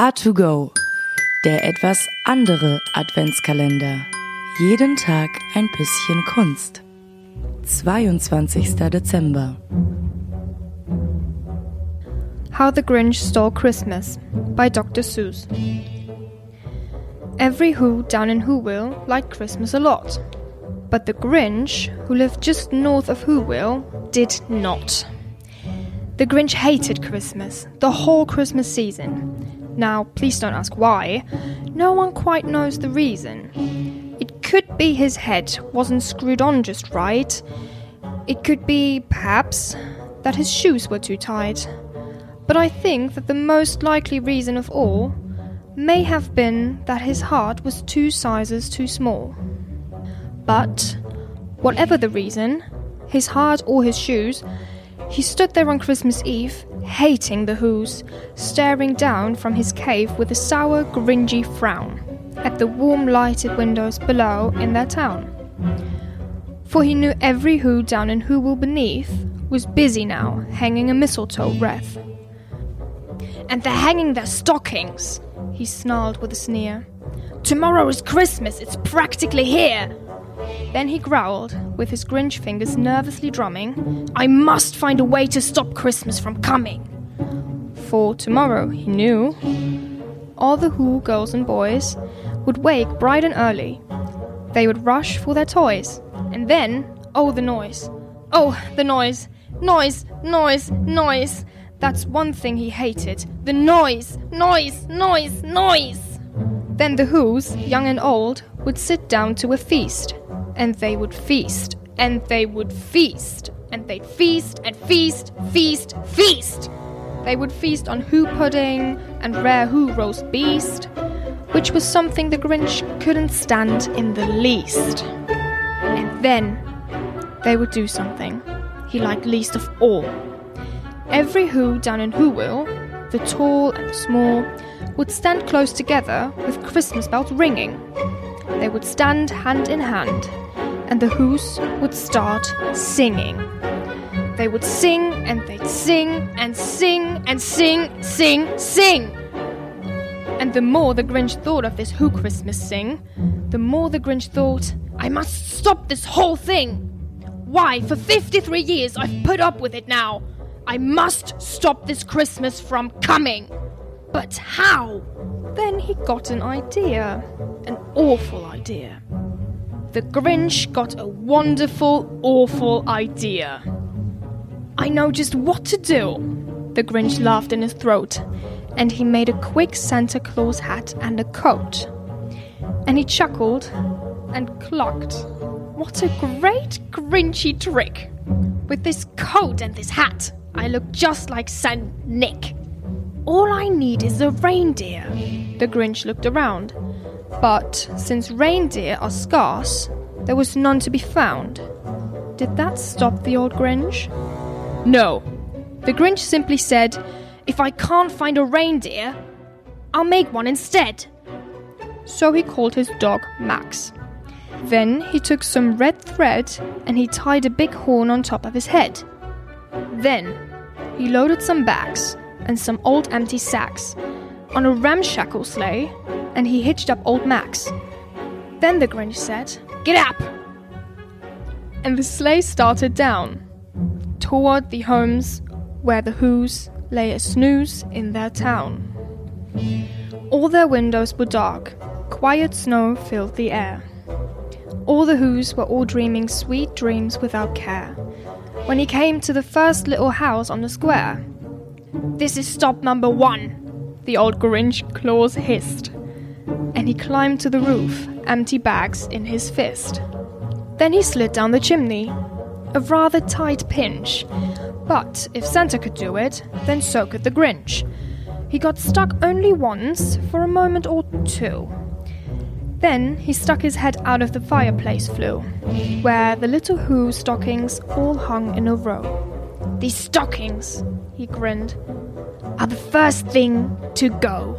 A2Go, der etwas andere Adventskalender. Jeden Tag ein bisschen Kunst. 22. Dezember. How the Grinch Stole Christmas by Dr. Seuss. Every Who down in Whoville liked Christmas a lot. But the Grinch, who lived just north of Whoville, did not. The Grinch hated Christmas, the whole Christmas season. Now, please don't ask why. No one quite knows the reason. It could be his head wasn't screwed on just right. It could be, perhaps, that his shoes were too tight. But I think that the most likely reason of all may have been that his heart was two sizes too small. But, whatever the reason, his heart or his shoes, he stood there on Christmas Eve, hating the Who's, staring down from his cave with a sour, Grinchy frown at the warm lighted windows below in their town. For he knew every Who down in Whoville beneath was busy now, hanging a mistletoe wreath. And they're hanging their stockings, he snarled with a sneer. Tomorrow is Christmas, it's practically here. Then he growled, with his Grinch fingers nervously drumming, I must find a way to stop Christmas from coming. For tomorrow, he knew, all the Who girls and boys would wake bright and early. They would rush for their toys, and then, oh, the noise. Oh, the noise. Noise, noise, noise. That's one thing he hated the noise, noise, noise, noise. Then the Who's, young and old, would sit down to a feast and they would feast, and they would feast, and they'd feast and feast, feast, feast. They would feast on Who pudding and rare Who roast beast, which was something the Grinch couldn't stand in the least. And then they would do something he liked least of all. Every Who down in Whoville, the tall and the small, would stand close together with Christmas bells ringing. They would stand hand in hand, and the Who's would start singing. They would sing and they'd sing and sing and sing, sing, sing. And the more the Grinch thought of this Who Christmas sing, the more the Grinch thought, I must stop this whole thing. Why, for 53 years I've put up with it now. I must stop this Christmas from coming. But how? Then he got an idea. An awful idea. The Grinch got a wonderful, awful idea. I know just what to do. The Grinch laughed in his throat, and he made a quick Santa Claus hat and a coat. And he chuckled and clucked. What a great Grinchy trick! With this coat and this hat, I look just like Saint Nick. All I need is a reindeer. The Grinch looked around. But since reindeer are scarce, there was none to be found. Did that stop the old Grinch? No. The Grinch simply said, If I can't find a reindeer, I'll make one instead. So he called his dog Max. Then he took some red thread and he tied a big horn on top of his head. Then he loaded some bags and some old empty sacks on a ramshackle sleigh and he hitched up old Max. Then the Grinch said, Get up! And the sleigh started down toward the homes where the Who's lay a snooze in their town. All their windows were dark, quiet snow filled the air. All the Who's were all dreaming sweet dreams without care. When he came to the first little house on the square, this is stop number one, the old Grinch Claus hissed. And he climbed to the roof, empty bags in his fist. Then he slid down the chimney. A rather tight pinch. But if Santa could do it, then so could the Grinch. He got stuck only once, for a moment or two. Then he stuck his head out of the fireplace flue, where the little Who stockings all hung in a row. These stockings, he grinned, are the first thing to go.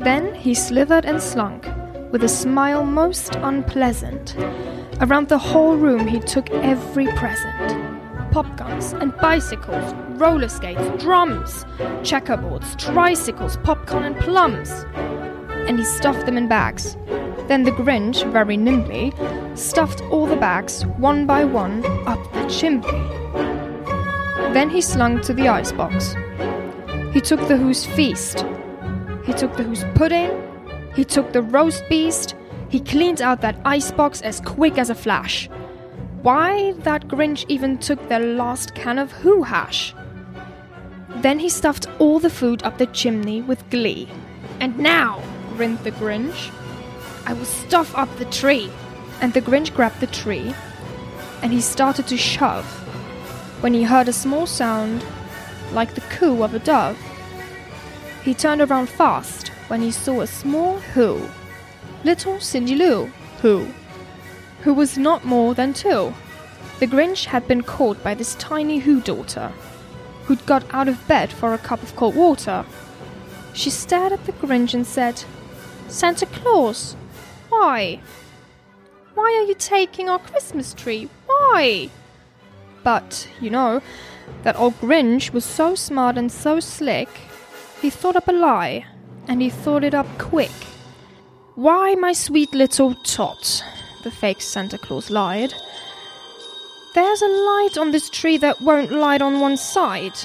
Then he slithered and slunk, with a smile most unpleasant. Around the whole room he took every present pop guns and bicycles, roller skates, drums, checkerboards, tricycles, popcorn, and plums. And he stuffed them in bags. Then the Grinch, very nimbly, stuffed all the bags, one by one, up the chimney. Then he slunk to the icebox. He took the Who's feast. He took the Who's pudding. He took the roast beast. He cleaned out that icebox as quick as a flash. Why that Grinch even took their last can of Who hash? Then he stuffed all the food up the chimney with glee. And now, grinned the Grinch, I will stuff up the tree. And the Grinch grabbed the tree and he started to shove when he heard a small sound like the coo of a dove. He turned around fast when he saw a small Who, little Cindy Lou Who, who was not more than two. The Grinch had been caught by this tiny Who daughter, who'd got out of bed for a cup of cold water. She stared at the Grinch and said, Santa Claus, why? Why are you taking our Christmas tree? Why? But, you know, that old Grinch was so smart and so slick, he thought up a lie, and he thought it up quick. Why, my sweet little tot, the fake Santa Claus lied. There's a light on this tree that won't light on one side.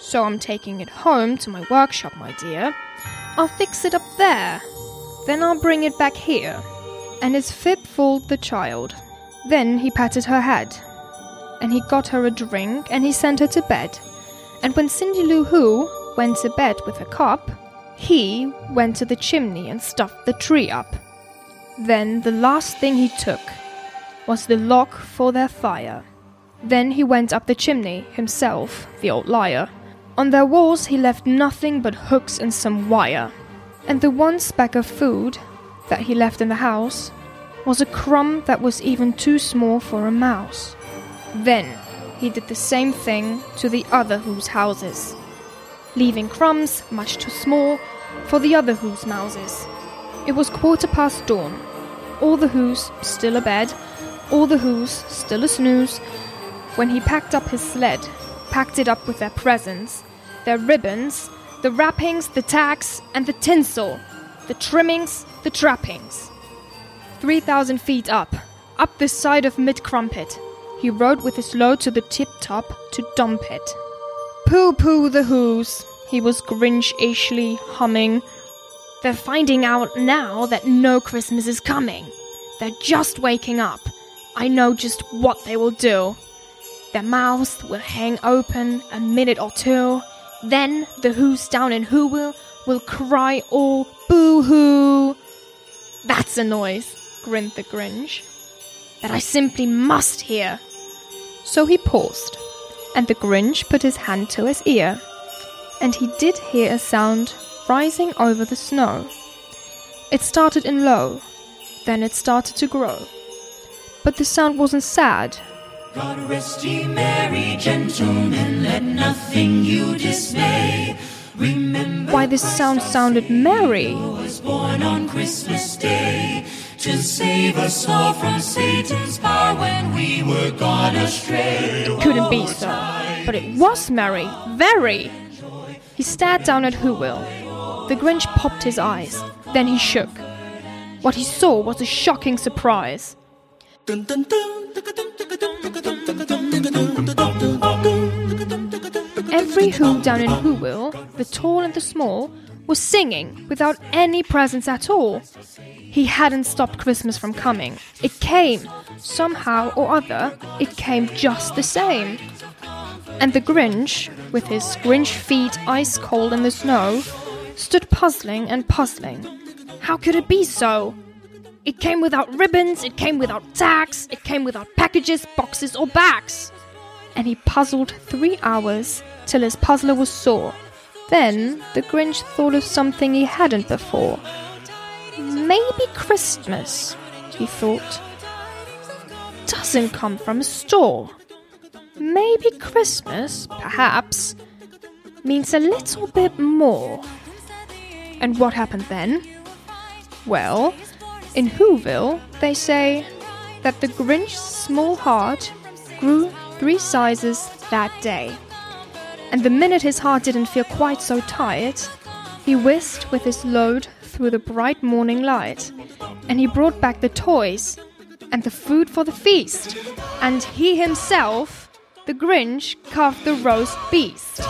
So I'm taking it home to my workshop, my dear. I'll fix it up there. Then I'll bring it back here. And his fib fooled the child. Then he patted her head. And he got her a drink and he sent her to bed. And when Cindy Lou Who went to bed with a cup, he went to the chimney and stuffed the tree up. Then the last thing he took was the log for their fire. Then he went up the chimney himself, the old liar. On their walls he left nothing but hooks and some wire. And the one speck of food that he left in the house was a crumb that was even too small for a mouse. Then he did the same thing to the other whose houses, leaving crumbs much too small for the other Who's mouses. It was quarter past dawn. All the Who's still abed, all the Who's still a snooze, when he packed up his sled, packed it up with their presents, their ribbons, the wrappings, the tacks, and the tinsel, the trimmings, the trappings. Three thousand feet up, up the side of Mid Crumpit, he rode with his load to the tip top to dump it. Pooh pooh the Who's, he was Grinch-ishly humming. They're finding out now that no Christmas is coming. They're just waking up. I know just what they will do. Their mouths will hang open a minute or two. Then the Who's down in Whoville will cry all boo hoo. That's a noise, grinned the Grinch, that I simply must hear. So he paused, and the Grinch put his hand to his ear, and he did hear a sound rising over the snow. It started in low, then it started to grow. But the sound wasn't sad. God rest ye merry gentlemen, let nothing you dismay. Remember Why, this sound sounded merry. To save us all from Satan's power when we were gone astray. Couldn't be so. But it was merry, very. He stared down at Whoville. The Grinch popped his eyes. Then he shook. What he saw was a shocking surprise. Every Who down in Whoville, the tall and the small, was singing without any presence at all. He hadn't stopped Christmas from coming. It came, somehow or other, it came just the same. And the Grinch, with his Grinch feet ice cold in the snow, stood puzzling and puzzling. How could it be so? It came without ribbons, it came without tags, it came without packages, boxes, or bags. And he puzzled three hours till his puzzler was sore. Then the Grinch thought of something he hadn't before. Maybe Christmas, he thought, doesn't come from a store. Maybe Christmas, perhaps, means a little bit more. And what happened then? Well, in Whoville, they say that the Grinch's small heart grew three sizes that day. And the minute his heart didn't feel quite so tired, he whisked with his load through the bright morning light, and he brought back the toys and the food for the feast, and he himself, the Grinch, carved the roast beast.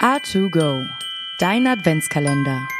A2Go, dein Adventskalender.